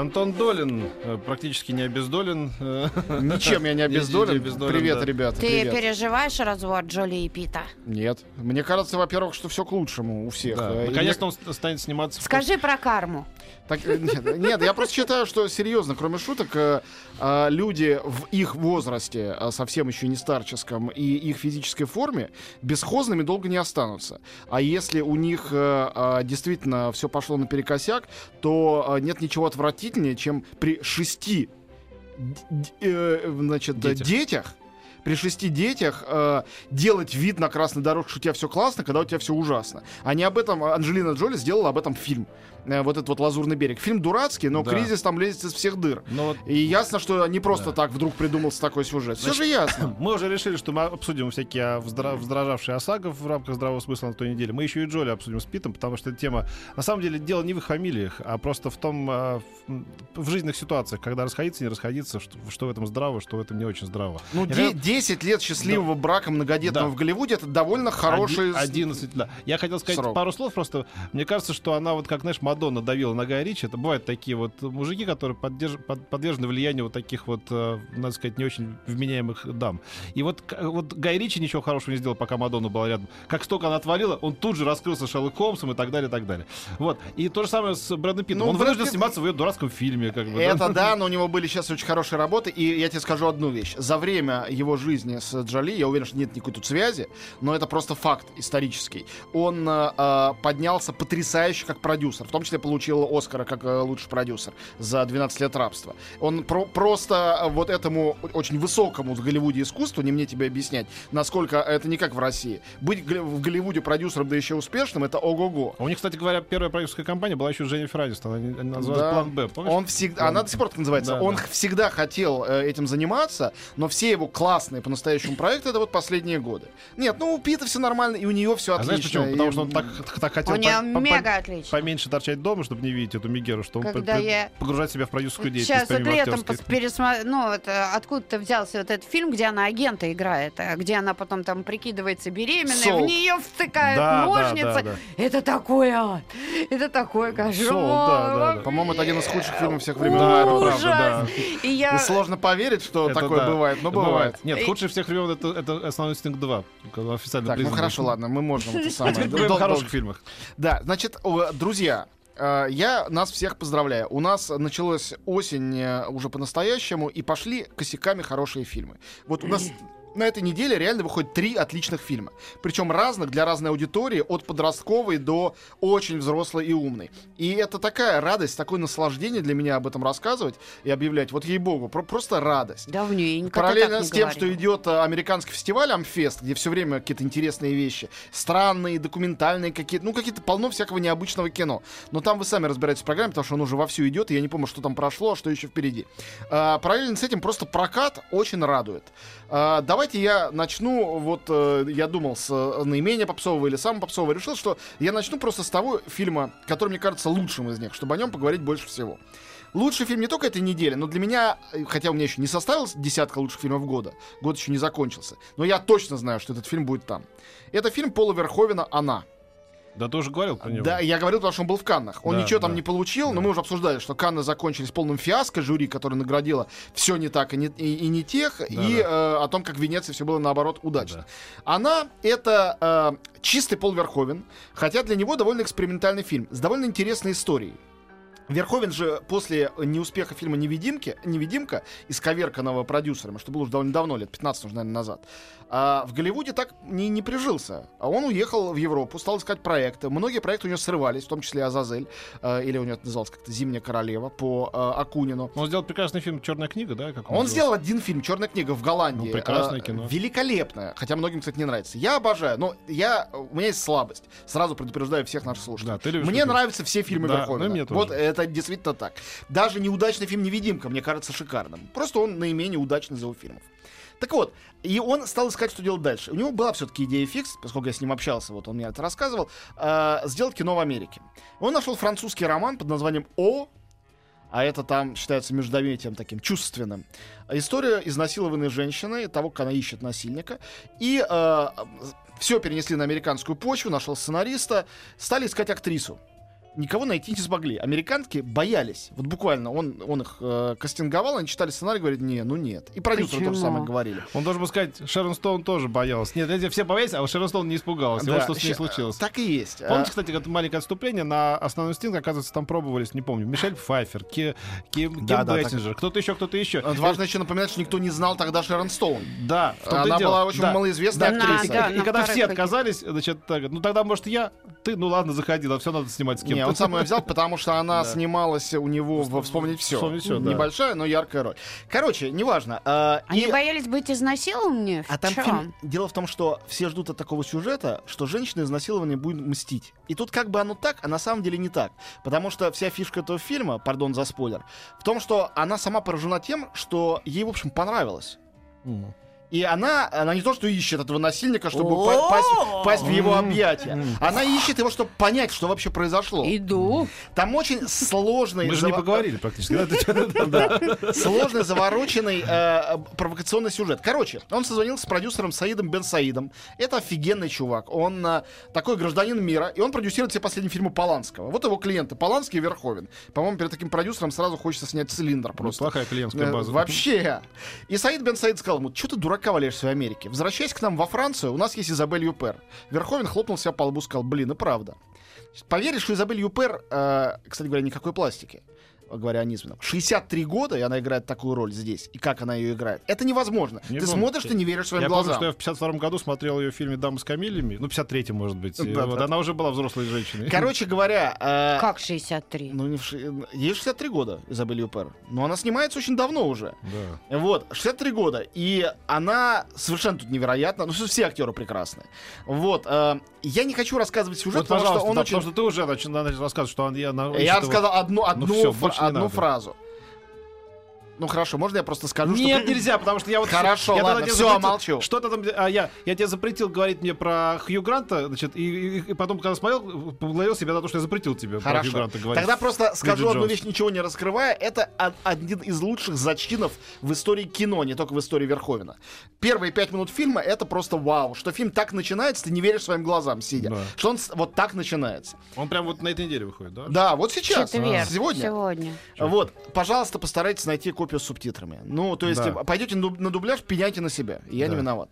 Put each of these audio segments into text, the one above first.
Антон Долин э, практически не обездолен. Ничем я не обездолен. Не обездолен, Привет, да. ребята. Ты привет. переживаешь развод Джоли и Пита? Нет. Мне кажется, во-первых, что все к лучшему у всех. Да, Наконец-то он ст- станет сниматься. в Скажи про карму. Так, э, нет, нет, я просто считаю, что серьезно, кроме шуток, э, э, люди в их возрасте, э, совсем еще не старческом, и их физической форме, бесхозными долго не останутся. А если у них э, действительно все пошло наперекосяк, то нет ничего отвратительнее, чем при шести э, значит, Детях. детях при шести детях э, делать вид на красной дорожке, что у тебя все классно, когда у тебя все ужасно. А не об этом Анджелина Джоли сделала об этом фильм. Э, вот этот вот «Лазурный берег». Фильм дурацкий, но Да. кризис там лезет из всех дыр. Ну вот И ясно, что не просто Да. так вдруг придумался такой сюжет. Все же ясно. мы уже решили, что мы обсудим всякие а, вздра- вздражавшие ОСАГО в рамках здравого смысла на той неделе. Мы еще и Джоли обсудим с Питом, потому что эта тема... На самом деле дело не в их фамилиях, а просто в том... а, в, в жизненных ситуациях, когда расходиться, не расходиться, что, что в этом здраво, что в этом не очень здраво. Ну, де- хотел- 10 лет счастливого брака многодетного Да. в Голливуде это довольно хороший... Оди- 11, да. Я хотел сказать срок. пару слов, просто мне кажется, что она вот как, знаешь, Мадонна давила на Гая Ричи. Это бывают такие вот мужики, которые поддерж- под- подвержены влиянию вот таких вот, э, надо сказать, не очень вменяемых дам. И вот, вот Гай Ричи ничего хорошего не сделал, пока Мадонна была рядом. Как столько она отвалила, он тут же раскрылся Шерлок Холмсом и так далее, и так далее. Вот. И то же самое с Брэдом Питтом. Ну, он Брэд вынужден Питт- сниматься в ее дурацком фильме. Как бы, да. Это да, но у него были сейчас очень хорошие работы. И я тебе скажу одну вещь. За время его жизни с Джоли, я уверен, что нет никакой тут связи, но это просто факт исторический. Он э, э, поднялся потрясающе как продюсер. В том числе получил Оскара как э, лучший продюсер за 12 лет рабства. Он про- просто э, вот этому очень высокому в Голливуде искусству, не мне тебе объяснять, насколько это не как в России. Быть в Голливуде продюсером, да еще успешным, это ого-го. А У них, кстати говоря, первая продюсерская компания была еще Дженнифер Анистон. Она, называлась Да. План Б. Помнишь? Он всегда, План она до сих пор так называется. Да, он да. всегда хотел э, этим заниматься, но все его классные по-настоящему проекты это вот последние годы. Нет, ну у Пита все нормально, и у нее все А отлично. знаешь почему? и- Потому что он так, так хотел У нее по- по- мега отлично. поменьше торчать дома, чтобы не видеть эту Мегеру, что он Когда я- погружать себя в продюсерскую деятельность. Сейчас вот летом пересма- ну, это откуда-то взялся вот этот фильм, где она агента играет, а где она потом там прикидывается беременной, Солт. в нее втыкают Да, да, ножницы. да, да. Это такое. Это такой кошмар. Солт, да, да, да. По-моему, это один из худших фильмов всех времен. Да, это Ужас. правда, И И я... сложно поверить, что Это такое да. бывает, но бывает. Нет, И- худший всех времен это, это основной инстинкт 2. когда Официально Так, ну хорошо, ладно, мы можем это А самое. теперь Дол- о хороших фильмах. Да, значит, друзья, я нас всех поздравляю. У нас началась осень э, уже по-настоящему, и пошли косяками хорошие фильмы. Вот у нас на этой неделе реально выходит три отличных фильма. Причем разных для разной аудитории, от подростковой до очень взрослой и умной. И это такая радость, такое наслаждение для меня об этом рассказывать и объявлять. Вот ей-богу, про- просто радость. Давненько Параллельно с тем, говорил. что идет э, американский фестиваль Амфест, где все время какие-то интересные вещи, странные, документальные какие-то, ну какие-то полно всякого необычного кино. Но там вы сами разбираетесь в программе, потому что он уже вовсю идет, и я не помню, что там прошло, а что еще впереди. А, параллельно с этим просто прокат очень радует. А, давайте я начну, вот э, я думал с э, наименее попсового или самого попсового, решил, что я начну просто с того фильма, который мне кажется лучшим из них, чтобы о нем поговорить больше всего. Лучший фильм не только этой недели, но для меня, э, хотя у меня еще не составилась десятка лучших фильмов года, год еще не закончился, но я точно знаю, что этот фильм будет там. Это фильм Пола Верховена «Она». Да ты уже говорил про него. Да, я говорил, потому что он был в Каннах. Он Да, ничего там да. не получил, но Да. мы уже обсуждали, что Канны закончились полным фиаско, жюри, которое наградило все не так и не, и, и не тех, и э, о том, как в Венеции все было наоборот удачно. Она это э, чистый Пол Верховен, хотя для него довольно экспериментальный фильм с довольно интересной историей. Верховен же после неуспеха фильма «Невидимки», «Невидимка», исковерканного продюсером, что было уже довольно давно, лет 15 уже, наверное, назад, а в Голливуде так не, не прижился. А он уехал в Европу, стал искать проекты. Многие проекты у него срывались, в том числе «Азазель», э, или у него это называлось как-то «Зимняя королева» по э, Акунину. Он сделал прекрасный фильм «Черная книга», да? Как Он назывался? сделал один фильм «Черная книга» в Голландии. Ну, прекрасное Э, кино. Великолепное. Хотя многим, кстати, не нравится. Я обожаю. Но я, у меня есть слабость. Сразу предупреждаю всех наших слушателей. Да, ты любишь Мне такие- нравятся все фильмы Да, Верховена. ну мне тоже. Вот это это действительно так. Даже неудачный фильм «Невидимка» мне кажется шикарным. Просто он наименее удачный из его фильмов. Так вот, и он стал искать, что делать дальше. У него была все-таки идея фикс, поскольку я с ним общался, вот он мне это рассказывал, э, сделать кино в Америке. Он нашел французский роман под названием «О», а это там считается междометием таким чувственным. История изнасилованной женщины, того, как она ищет насильника. И э, все перенесли на американскую почву, нашел сценариста, стали искать актрису никого найти не смогли. Американки боялись. Вот буквально он, он их э, кастинговал, они читали сценарий, говорят, не, ну нет. И продюсеры Почему? тоже самое говорили. Он должен был сказать, Шерон Стоун тоже боялась. Нет, эти все боялись, а Шерон Стоун не испугалась. И вот Да, что с ней случилось. Так и есть. Помните, А, кстати, это маленькое отступление на основной инстинкт, оказывается, там пробовались, не помню, Мишель Пфайфер, Ки, Ким, Ким Да, да, так- Бессинджер, кто-то еще, кто-то еще. важно еще напоминать, что никто не знал тогда Шерон Стоун. Да, Она была очень Да. малоизвестная Да, актриса. и, Да, когда все отказались, значит, так, ну тогда, может, я, ты, ну ладно, заходи, все надо снимать с кем-то. Не, он сам ее взял, потому что она Да. снималась у него в «Вспомнить все». «Вспомнить всё», да. Небольшая, но яркая роль. Короче, неважно. а, Они и- боялись быть изнасилованными? А там фильм... Дело в том, что все ждут от такого сюжета, что женщина изнасилования будет мстить. И тут как бы оно так, а на самом деле не так. Потому что вся фишка этого фильма, пардон за спойлер, в том, что она сама поражена тем, что ей, в общем, понравилось. М. И она, она не то, что ищет этого насильника, чтобы па- пасть, пасть в его объятия. Она ищет его, чтобы понять, что вообще произошло. Иду. Там очень сложный... Мы же не поговорили практически. Сложный, завороченный, э, провокационный сюжет. Короче, он созвонился с продюсером Саидом Бен Саидом. Это офигенный чувак. Он э, такой гражданин мира, и он продюсирует все последние фильмы Поланского. Вот его клиенты. Поланский и Верховен. По-моему, перед таким продюсером сразу хочется снять цилиндр Ну, просто. Плохая клиентская Э, база. Вообще. И Саид Бен Саид сказал ему, что ты дурака валяешься в Америке? Возвращайся к нам во Францию, у нас есть Изабель Юпер. Верховен хлопнул себя по лбу, сказал, блин, и правда. Поверишь, что Изабель Юпер, э, кстати говоря, никакой пластики, говоря о Низменном. 63 года, и она играет такую роль здесь. И как она ее играет. Это невозможно. Не ты помню. смотришь, ты не веришь своим Я помню, глазам. что я в 52 году смотрел ее в фильме «Дама с камелиями». Ну, 53 может быть. Да, вот да. Она уже была взрослой женщиной. Короче говоря... э, Как 63? Ну, не в ей 63 года, Изабель Юпер. Но она снимается очень давно уже. Да. Вот, 63 года. И она совершенно тут невероятна. Ну, все актеры прекрасные. Вот. э, я не хочу рассказывать сюжет, Вот, потому что он да, очень... потому что ты уже нач- начал рассказывать, что он, я, Я ищет его- сказал одну, одну, фра- больше не одну надо. фразу. Ну хорошо, можно я просто скажу, Нет, что... нельзя, потому что я вот... Хорошо, я ладно, всё, запретил- молчу. Что-то там... А я, я тебе запретил говорить мне про Хью Гранта, значит, и, и- и потом, когда смотрел, поблагодарил себя за то, что я запретил тебе про Хью Хорошо. Гранта говорить. Тогда просто скажу Бриджит одну Джонс. вещь, ничего не раскрывая. Это один из лучших зачинов в истории кино, не только в истории Верховена. Первые пять минут фильма — это просто вау. Что фильм так начинается, ты не веришь своим глазам, сидя. Да. Что он вот так начинается. Он прям вот на этой неделе выходит, да? Да, вот сейчас. Четверг. Сегодня. Сегодня. Вот, пожалуйста, постарайтесь найти копию с субтитрами. Ну, то есть, Да. пойдете на дуб- на дубляж, пеняйте на себя. Я не Да. виноват.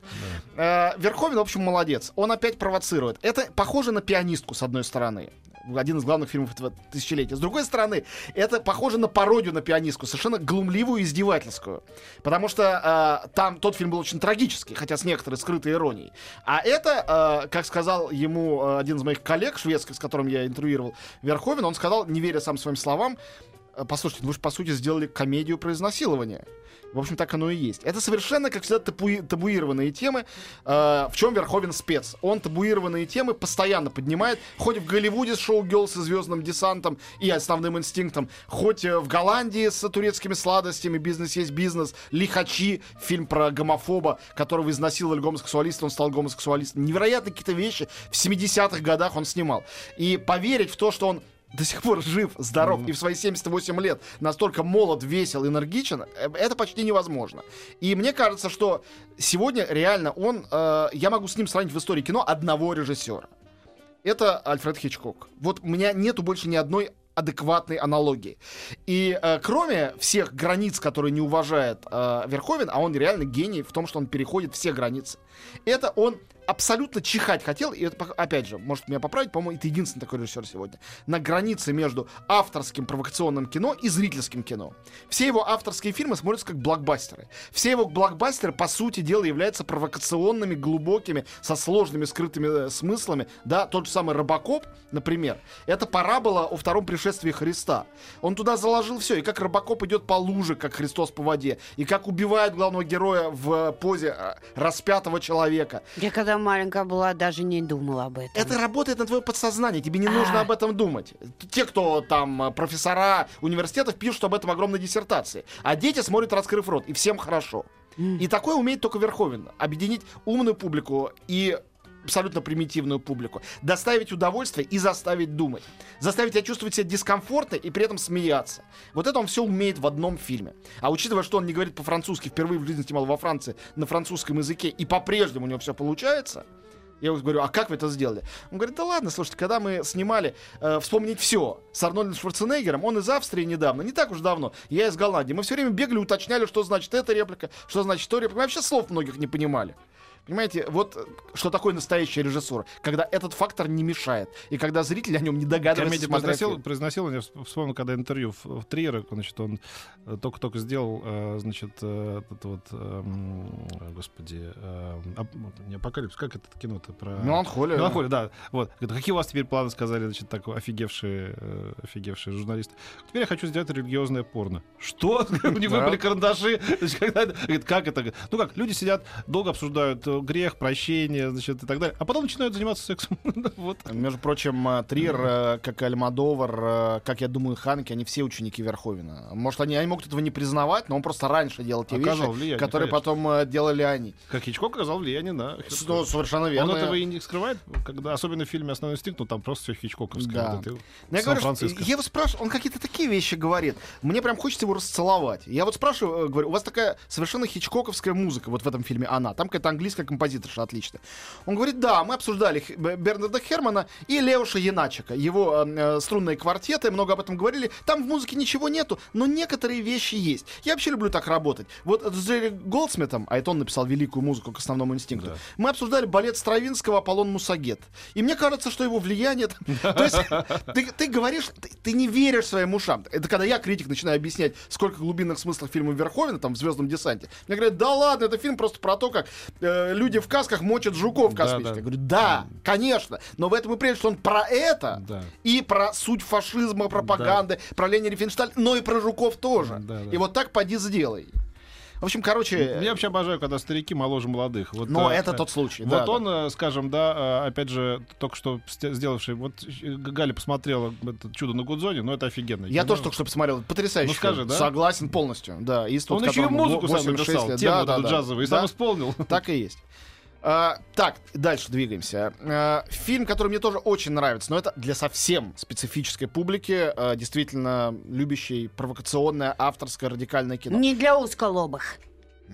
Э, Верховен, в общем, молодец. Он опять провоцирует. Это похоже на пианистку, с одной стороны. Один из главных фильмов этого тысячелетия. С другой стороны, это похоже на пародию на пианистку, совершенно глумливую и издевательскую. Потому что э, там тот фильм был очень трагический, хотя с некоторой скрытой иронией. А это, э, как сказал ему э, один из моих коллег шведских, с которым я интервьюировал Верховен, он сказал, не веря сам своим словам, «Э, послушайте, ну вы же, по сути, сделали комедию про изнасилование. В общем, так оно и есть. Это совершенно, как всегда, табуи- табуированные темы. Э, в чем Верховен спец? Он табуированные темы постоянно поднимает. Хоть в Голливуде с шоу «Гелл» со звездным десантом и основным инстинктом, хоть э, в Голландии с турецкими сладостями «Бизнес есть бизнес», «Лихачи», фильм про гомофоба, которого изнасиловали гомосексуалисты, он стал гомосексуалистом. Невероятные какие-то вещи в 70-х годах он снимал. И поверить в то, что он до сих пор жив, здоров и в свои 78 лет настолько молод, весел, энергичен, э, это почти невозможно. И мне кажется, что сегодня реально он, э, я могу с ним сравнить в истории кино одного режиссера. Это Альфред Хичкок. Вот у меня нету больше ни одной адекватной аналогии. И э, кроме всех границ, которые не уважает э, Верховен, а он реально гений в том, что он переходит все границы, это он абсолютно чихать хотел, и это, опять же, может меня поправить, по-моему, это единственный такой режиссер сегодня, на границе между авторским провокационным кино и зрительским кино. Все его авторские фильмы смотрятся как блокбастеры. Все его блокбастеры, по сути дела, являются провокационными, глубокими, со сложными скрытыми э, смыслами. Да, тот же самый Робокоп, например, это парабола о втором пришествии Христа. Он туда заложил все, и как Робокоп идет по луже, как Христос по воде, и как убивает главного героя в позе э, распятого человека. Я когда я маленькая была, даже не думала об этом. Это работает на твое подсознание, тебе не нужно А. об этом думать. Те, кто там э, профессора университетов пишут об этом огромной диссертации, а дети смотрят раскрыв рот, и всем хорошо. И такое умеет только Верховен. Объединить умную публику и абсолютно примитивную публику. Доставить удовольствие и заставить думать. Заставить тебя чувствовать себя дискомфортно и при этом смеяться. Вот это он все умеет в одном фильме. А учитывая, что он не говорит по-французски, впервые в жизни снимал во Франции на французском языке, и по-прежнему у него все получается, я вот говорю, а как вы это сделали? Он говорит, да ладно, слушайте, когда мы снимали э, «Вспомнить все» с Арнольдом Шварценеггером, он из Австрии недавно, не так уж давно, я из Голландии, мы все время бегали, уточняли, что значит эта реплика, что значит то реплика. Мы вообще слов многих не понимали. Понимаете, вот э, что такое настоящий режиссер, когда этот фактор не мешает, и когда зритель о нем не догадывается, Комедия произносил, произносил, я вс- вспомнил, когда интервью в, в Триере, значит, он э, только-только сделал, э, значит, этот вот, эм, господи, э, ап- не апокалипс, как это кино-то про... Меланхолия. Меланхолия, да. Вот. Какие у вас теперь планы, сказали, значит, так офигевшие, офигевшие журналисты. Теперь я хочу сделать религиозное порно. Что? У них выпали карандаши. Как это? Ну как, люди сидят, долго обсуждают грех, прощение, значит, и так далее. А потом начинают заниматься сексом. Вот. Между прочим, э, Триер, э, как и Альмадовар, э, как я думаю, Ханки, они все ученики Верховина. Может, они, они могут этого не признавать, но он просто раньше делал те Оказал вещи, влияние, которые конечно. потом делали они. Как Хичкок оказал влияние на... Ну, совершенно верно. Он этого и не скрывает, когда, особенно в фильме «Основной инстинкт», ну там просто все хичкоковское. Да. Вот это я говорю, я его спрашиваю, он какие-то такие вещи говорит. Мне прям хочется его расцеловать. Я вот спрашиваю, говорю, у вас такая совершенно хичкоковская музыка вот в этом фильме «Она». Там какая-то английская композиторша отличная. Он говорит, да, мы обсуждали Бернарда Хермана и Леуша Яначика. Его э, э, струнные квартеты, много об этом говорили. Там в музыке ничего нету, но некоторые вещи есть. Я вообще люблю так работать. Вот с Джерри Голдсмитом, а это он написал великую музыку к основному инстинкту, Да. мы обсуждали балет Стравинского «Аполлон Мусагет». И мне кажется, что его влияние... То есть ты, говоришь, ты, не веришь своим ушам. Это когда я, критик, начинаю объяснять, сколько глубинных смыслов фильма Верховена, там, в «Звездном десанте». Мне говорят, да ладно, это фильм просто про то, как э, люди в касках мочат жуков Да, космических. да. Я говорю, да, конечно. Но в этом и прежде, что он про это, Да. и про суть фашизма, пропаганды, про Лени Рифеншталь, но и про жуков тоже. Да, да. И вот так поди сделай. В общем, короче... Я вообще обожаю, когда старики моложе молодых. Вот, Но э, это э, тот случай. Вот да, да. он, э, скажем, да, опять же, только что сделавший, вот Галя посмотрела это чудо на Гудзоне, но это офигенно. Я тоже только что посмотрел. Потрясающий Ну, скажи, да? Согласен полностью. Да. Иствуд, Он еще и музыку сам 86 написал, лет. тему Да, да, да. джазовую, и Да, сам исполнил. Так и есть. А, так, дальше двигаемся. А, фильм, который мне тоже очень нравится, но это для совсем специфической публики, а, действительно любящей провокационное, авторское, радикальное кино. Не для узколобых.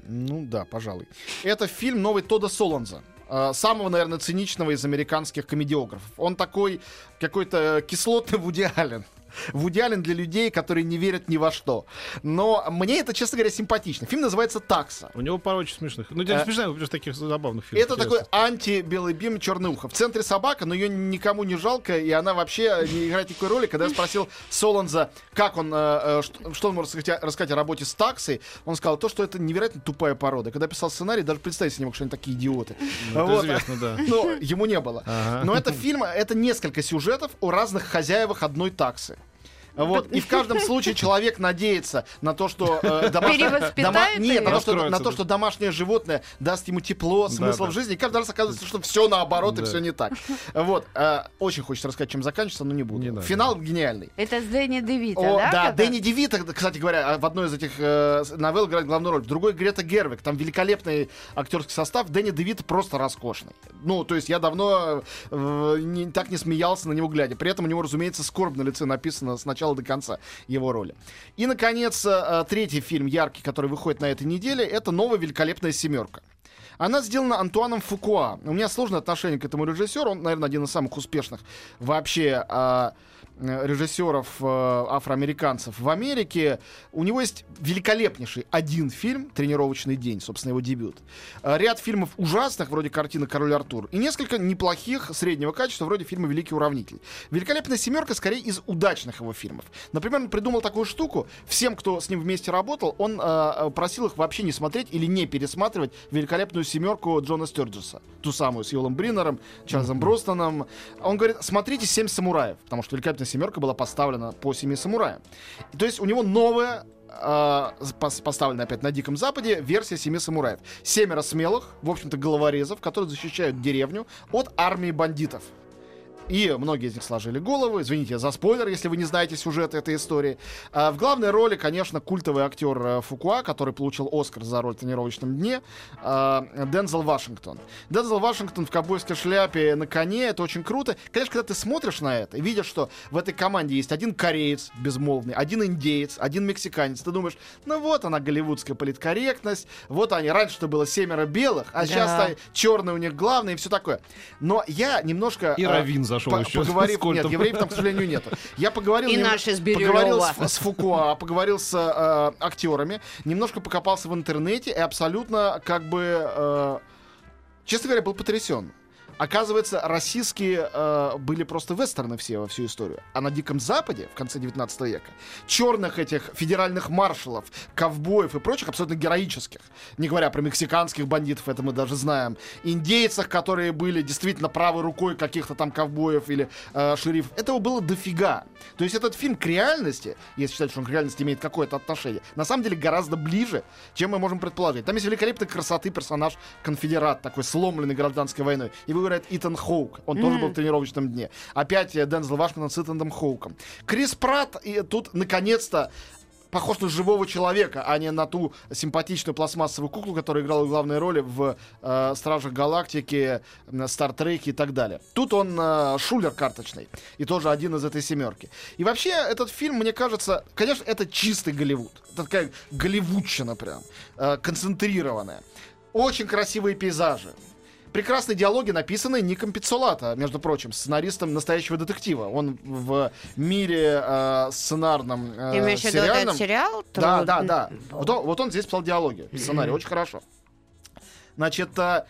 Ну да, пожалуй. Это фильм новый Тода Солонза. а, Самого, наверное, циничного из американских комедиографов. Он такой какой-то кислотный Вуди Аллен. Вуди Аллен для людей, которые не верят ни во что. Но мне это, честно говоря, симпатично. Фильм называется «Такса». У него пара очень смешных. Ну, не Э, смешных, просто таких забавных фильмов. Это такой анти-белый бим черное ухо. В центре собака, но ее никому не жалко, и она вообще не играет никакой роли. Когда я спросил Солонза, как он, э, э, что, что он может рассказать о работе с таксой, он сказал то, что это невероятно тупая порода. Когда писал сценарий, даже представить себе не мог, что они такие идиоты. Ну, Вот. известно, да. Но ему не было. Ага. Но это фильм, это несколько сюжетов о разных хозяевах одной таксы. Вот. И в каждом случае человек надеется на то, что э, домашнее- Перевоспитает Нет, на то, что, на то, что домашнее животное даст ему тепло, смысл да. в жизни. И каждый раз оказывается, что все наоборот и Да. все не так. Вот. э, очень хочется рассказать, чем заканчивается, но не буду. Не надо. Финал гениальный. Это с Дэнни Девита, О, да? да? Дэнни Девита, кстати говоря, в одной из этих э, новелл играет главную роль. В другой Грета Гервик. Там великолепный актерский состав. Дэнни Девита просто роскошный. Ну, то есть я давно э, не- так не смеялся на него глядя. При этом у него, разумеется, скорбь на лице написано с начала до конца его роли. И, наконец, э, третий фильм яркий, который выходит на этой неделе, это новая великолепная семерка. Она сделана Антуаном Фукуа. У меня сложное отношение к этому режиссеру. Он, наверное, один из самых успешных вообще а, э, режиссеров э, афроамериканцев в Америке. У него есть великолепнейший один фильм «Тренировочный день», собственно, его дебют. Э, Ряд фильмов ужасных, вроде картины «Король Артур», и несколько неплохих среднего качества, вроде фильма «Великий уравнитель». «Великолепная семерка» скорее из удачных его фильмов. Например, он придумал такую штуку. Всем, кто с ним вместе работал, он э, э, просил их вообще не смотреть или не пересматривать «Великолепную семерку» Джона Стерджеса. Ту самую с Юлом Бриннером, Чарльзом Бростоном. Он говорит, смотрите «Семь самураев», потому что «Великолепная семерка» была поставлена по «Семи самураям». То есть у него новая пос- поставлена опять на Диком Западе, версия «Семи самураев». Семеро смелых, в общем-то, головорезов, которые защищают деревню от армии бандитов. И многие из них сложили голову. Извините за спойлер, если вы не знаете сюжет этой истории. А, в главной роли, конечно, культовый актер э, Фукуа, который получил Оскар за роль в тренировочном дне, а, Дензел Вашингтон. Дензел Вашингтон в ковбойской шляпе на коне, это очень круто. Конечно, когда ты смотришь на это и видишь, что в этой команде есть один кореец безмолвный, один индеец, один мексиканец, ты думаешь, ну вот она голливудская политкорректность, вот они, раньше-то было семеро белых, а Да. сейчас черный у них главный и все такое. Но я немножко... И а, Равин зашел по- еще. поговорив, нет, евреев там, к сожалению, нету. Я поговорил, И нем- наши с поговорил с, с Фукуа, поговорил с э, актерами, немножко покопался в интернете и абсолютно как бы, э, честно говоря, был потрясен. Оказывается, российские э, были просто вестерны все во всю историю. А на Диком Западе в конце 19 века черных этих федеральных маршалов, ковбоев и прочих абсолютно героических, не говоря про мексиканских бандитов, это мы даже знаем, индейцах, которые были действительно правой рукой каких-то там ковбоев или э, шерифов, этого было дофига. То есть этот фильм к реальности, если считать, что он к реальности имеет какое-то отношение, на самом деле гораздо ближе, чем мы можем предположить. Там есть великолепной красоты персонаж конфедерат, такой сломленный гражданской войной. Его играет Итан Хоук. Он тоже был в тренировочном дне. Опять э, Дензел Вашингтон с Итаном Хоуком. Крис Пратт и тут наконец-то похож на живого человека, а не на ту симпатичную пластмассовую куклу, которая играла главные роли в э, Стражах Галактики, Стартреке и так далее. Тут он э, шулер карточный. И тоже один из этой семерки. И вообще, этот фильм, мне кажется, конечно, это чистый Голливуд. Это такая голливудщина прям. э, концентрированная. Очень красивые пейзажи. Прекрасные диалоги, написанные Ником Пиццолато, между прочим, сценаристом настоящего детектива. Он в мире э, сценарном, э, имеешь сериальном... сериал? Да, Труд- да, да. Вот он, вот он здесь писал диалоги, сценарий, очень хорошо. Значит, э,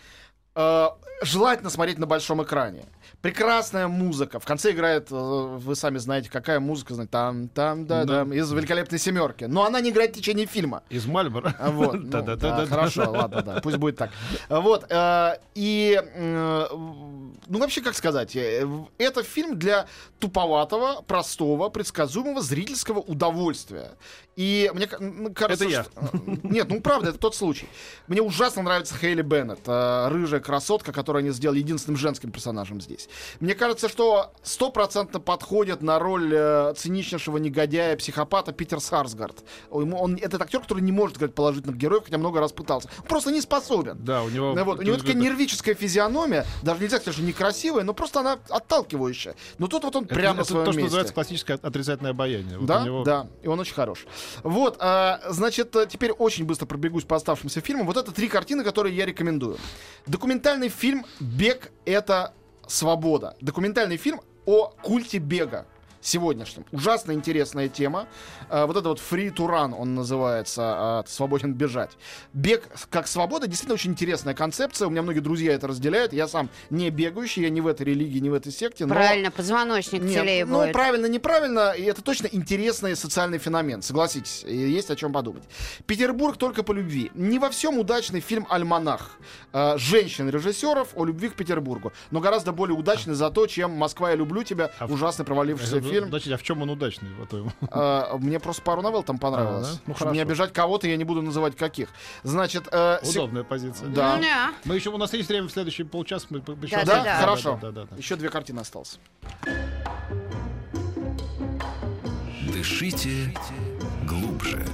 э, желательно смотреть на большом экране. Прекрасная музыка. В конце играет, э, вы сами знаете, какая музыка, знаете, там, там, да, да, из великолепной семерки. Но она не играет в течение фильма. Из Мальбора. А Вот, ну, Да-да-да-да. да, хорошо, ладно, да, пусть будет так. Вот, э, и, э, ну, вообще, как сказать, э, это фильм для туповатого, простого, предсказуемого зрительского удовольствия. И мне м, кажется, Это я. что- э, Нет, ну, правда, это тот случай. Мне ужасно нравится Хейли Беннет, э, рыжая красотка, которую они сделали единственным женским персонажем здесь. Мне кажется, что стопроцентно подходит на роль э, циничнейшего негодяя, психопата Питер Сарсгард. Ему- Он, этот актер, который не может играть положительных героев, хотя много раз пытался. Он просто не способен. Да, у него... Вот, у него такая нервическая физиономия, даже нельзя сказать, что некрасивая, но просто она отталкивающая. Но тут вот он Это- прямо это своем то, что месте. называется классическое отрицательное обаяние. Вот Да, него- да, и он очень хорош. Вот, а, значит, а, теперь очень быстро пробегусь по оставшимся фильмам. Вот это три картины, которые я рекомендую. Документальный фильм «Бег — это свобода». Документальный фильм о культе бега сегодняшнем. Ужасно интересная тема. А, вот это вот free to run он называется, а, свободен бежать. Бег как свобода действительно очень интересная концепция. У меня многие друзья это разделяют. Я сам не бегающий, я не в этой религии, не в этой секте. но- Правильно, позвоночник нет, целее ну, будет. правильно, неправильно, и это точно интересный социальный феномен, согласитесь, есть о чем подумать. Петербург только по любви. Не во всем удачный фильм «Альманах» э, женщин-режиссеров о любви к Петербургу, но гораздо более удачный за то, чем «Москва, я люблю тебя», А ужасно провалившийся Ну, фильм. Подождите, а в чем он удачный, по-твоему? Э, Мне просто пару новелл там понравилось. А, да? Ну, Чтобы не обижать кого-то, я не буду называть каких. Значит, э, се- Удобная позиция. Да. Ну, да. Мы еще, у нас есть время в следующий полчас. Мы, еще- Да, Да-да-да. хорошо. Да, да, да. еще две картины осталось. Дышите глубже.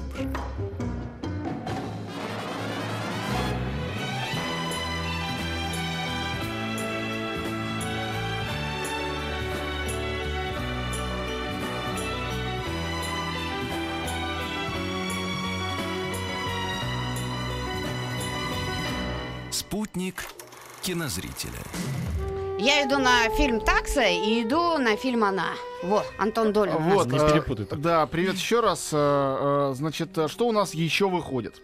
Спутник кинозрителя. Я иду на фильм «Такса» и иду на фильм «Она». Вот, Антон Долин. Вот, Не э, перепутай так. Да, привет еще раз. Э, э, Значит, что у нас еще выходит?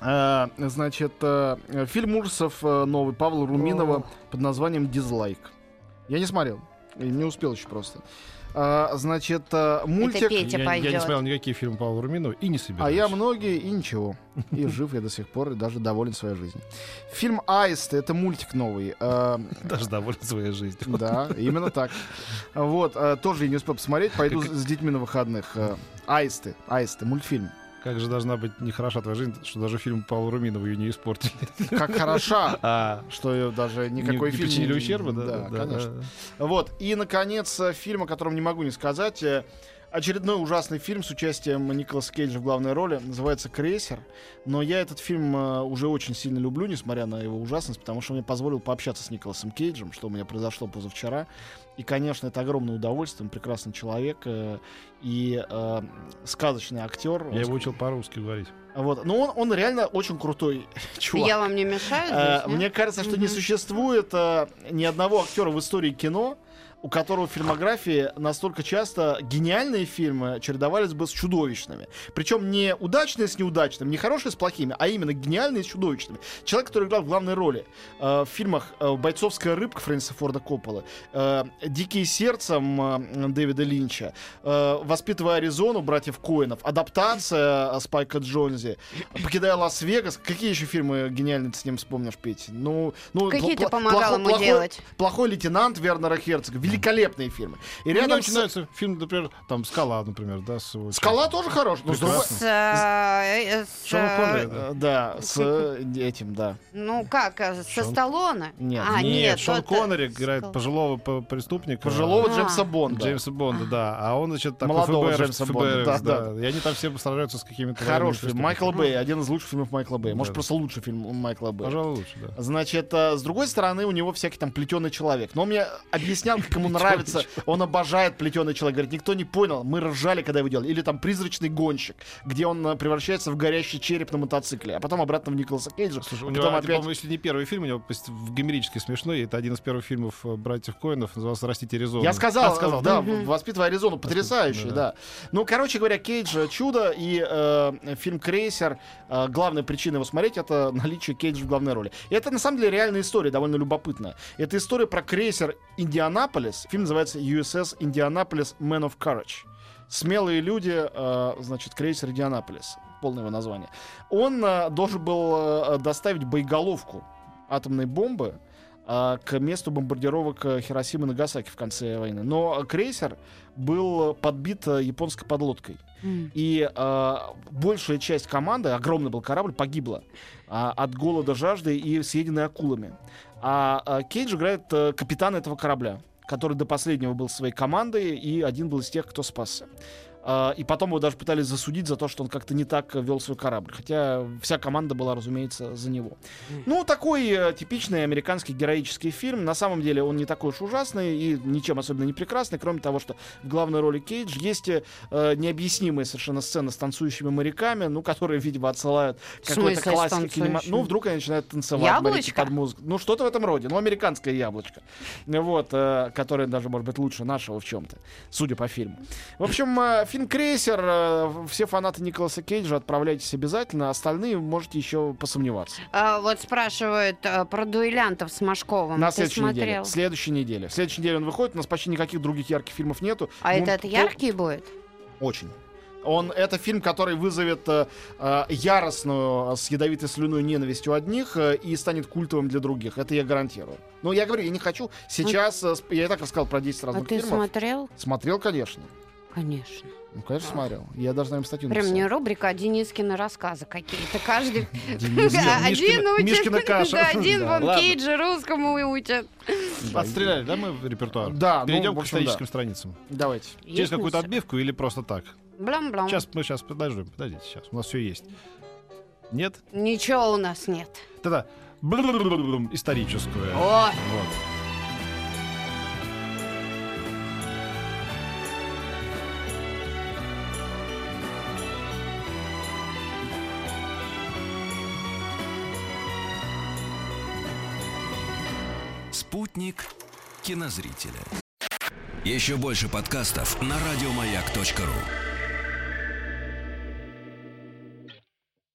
Значит, фильм ужасов э, новый Павла Руминова под названием «Дизлайк». Я не смотрел, не успел еще просто. Э, Значит, э, мультик... Петя Я, я не смотрел никакие фильмы Павла Руминова и не собираюсь. А я многие и ничего. И жив я до сих пор, и даже доволен своей жизнью. Фильм «Аист» — это мультик новый. Э, Даже доволен своей жизнью. Да, именно так. Вот, э, тоже я не успел посмотреть, пойду с детьми на выходных. Э, Аисты, Аисты, мультфильм. Как же должна быть нехороша твоя жизнь, что даже фильм Павла Руминова ее не испортили. Как хороша, А, что ее даже никакой не фильм... причинили ущерба, да? Да, конечно. Вот. И, наконец, э, фильм, о котором не могу не сказать. Э, Очередной ужасный фильм с участием Николаса Кейджа в главной роли. Называется «Крейсер». Но я этот фильм э, уже очень сильно люблю, несмотря на его ужасность, потому что он мне позволил пообщаться с Николасом Кейджем, что у меня произошло позавчера. И, конечно, это огромное удовольствие. Он прекрасный человек э, и э, сказочный актер. Я его учил по-русски говорить. Вот. Но он, он реально очень крутой чувак. Я вам не мешаю Э, здесь, нет? Мне кажется, что не Мгм. существует э, ни одного актера в истории кино, у которого в фильмографии настолько часто гениальные фильмы чередовались бы с чудовищными. Причем не удачные с неудачными, не хорошие с плохими, а именно гениальные с чудовищными. Человек, который играл в главной роли э, в фильмах э, «Бойцовская рыбка» Фрэнсиса Форда Копполы, э, «Дикие сердцем» э, Дэвида Линча, э, «Воспитывая Аризону» братьев Коинов, «Адаптация» Спайка Джонзи, «Покидая Лас-Вегас». Какие еще фильмы гениальные ты с ним вспомнишь, Петь? Ну, ну, Какие ты пла- помогал плохо- ему плохой- делать? Плохой лейтенант Вернера Херцога. Великолепные фильмы. И Мне рядом очень с- нравится фильм, например, там «Скала», например, да? с Скала тоже хорош. но с. С, э, с, Шон э, Коннери, Э, Да, с э, этим, да. Ну как, э, со Шон- Сталлоне? Нет. А, нет, нет, Шон э, Коннери играет Скал- пожилого преступника. Пожилого А. Джеймса Бонда. Джеймса Бонда, да. А он, значит, такой Молодого ФБР, Джеймса Бонда, да, да, И они там все сражаются с какими-то Хороший фильм. Майкл преступниками. Бэй. Один из лучших фильмов Майкла Бэя. Может, Да. просто лучший фильм Майкла Бэя. Пожалуй, лучше, да. Значит, э, с другой стороны, у него всякий там плетеный человек. Но он мне объяснял, как ему нравится. Он обожает плетеный человек. Говорит, никто не понял. Мы ржали, когда его делали. Или там призрачный гонщик, где он э, превращается в горящий череп на мотоцикле, а потом обратно в Николаса Кейджа. Слушай, у а него, потом я опять... по-моему, если не первый фильм, у него в гомерически смешной. Это один из первых фильмов э, братьев Коинов, назывался «Растите Аризону». Я сказал, А, сказал, да, в- «Воспитывая Аризону», потрясающий, да. да. Ну, короче говоря, Кейдж э, чудо, и э, фильм «Крейсер», э, главная причина его смотреть, это наличие Кейджа в главной роли. И это, на самом деле, реальная история, довольно любопытная. Это история про крейсер «Индианаполис». Фильм называется USS «Индианаполис Man of Courage». Смелые люди, э, значит, крейсер «Индианаполис». Полное его название. Он э, должен был э, доставить боеголовку атомной бомбы к месту бомбардировок э, Хиросимы и Нагасаки в конце войны. Но крейсер был подбит э, японской подлодкой. М. И э, большая часть команды, огромный был корабль, погибла а, от голода, жажды и съеденной акулами. А, а Кейдж играет э, капитана этого корабля, который до последнего был своей командой, и один был из тех, кто спасся. А, и потом его даже пытались засудить за то, что он как-то не так вел свой корабль. Хотя вся команда была, разумеется, за него. Ну, такой э, типичный американский героический фильм. На самом деле он не такой уж ужасный и ничем особенно не прекрасный, кроме того, что в главной роли Кейдж есть э, необъяснимые совершенно сцены с танцующими моряками, ну, которые, видимо, отсылают какой-то классики кинема-? Ну, вдруг они начинают танцевать моряки под музыку. Ну, что-то в этом роде. Ну, американское яблочко. Вот, э, которое даже, может быть, лучше нашего в чем-то, судя по фильму. В общем, э, фильм «Крейсер». э, Все фанаты Николаса Кейджа отправляйтесь обязательно. Остальные можете еще посомневаться. А, вот спрашивают а, про дуэлянтов с Машковым. На Ты следующей неделе. Следующей неделе. В следующей неделе он выходит. У нас почти никаких других ярких фильмов нету. А Ну, этот то- яркий будет? Очень. Он, это фильм, который вызовет э, э, яростную, с ядовитой слюной ненависть у одних э, и станет культовым для других. Это я гарантирую. Но я говорю, я не хочу сейчас... э, я и так рассказал про 10 А разных ты фильмов. смотрел? Смотрел, конечно. Конечно. Ну, конечно, смотрел. Я даже, наверное, статью Прям не рубрика, а Денискины рассказы какие-то. Каждый... Один Мишкина- учит, один вон. Кейджа русскому учат. Да, Отстреляли, да, мы в репертуар? Да, ну, Перейдем к историческим страницам. Давайте. Через какую-то отбивку или просто так? Блам-блам. Сейчас мы сейчас подождем, подождите, сейчас. У нас все есть. Нет? Ничего у нас нет. Тогда историческую. О, Вот. Спутник кинозрителя. Еще больше подкастов на радиомаяк.ру.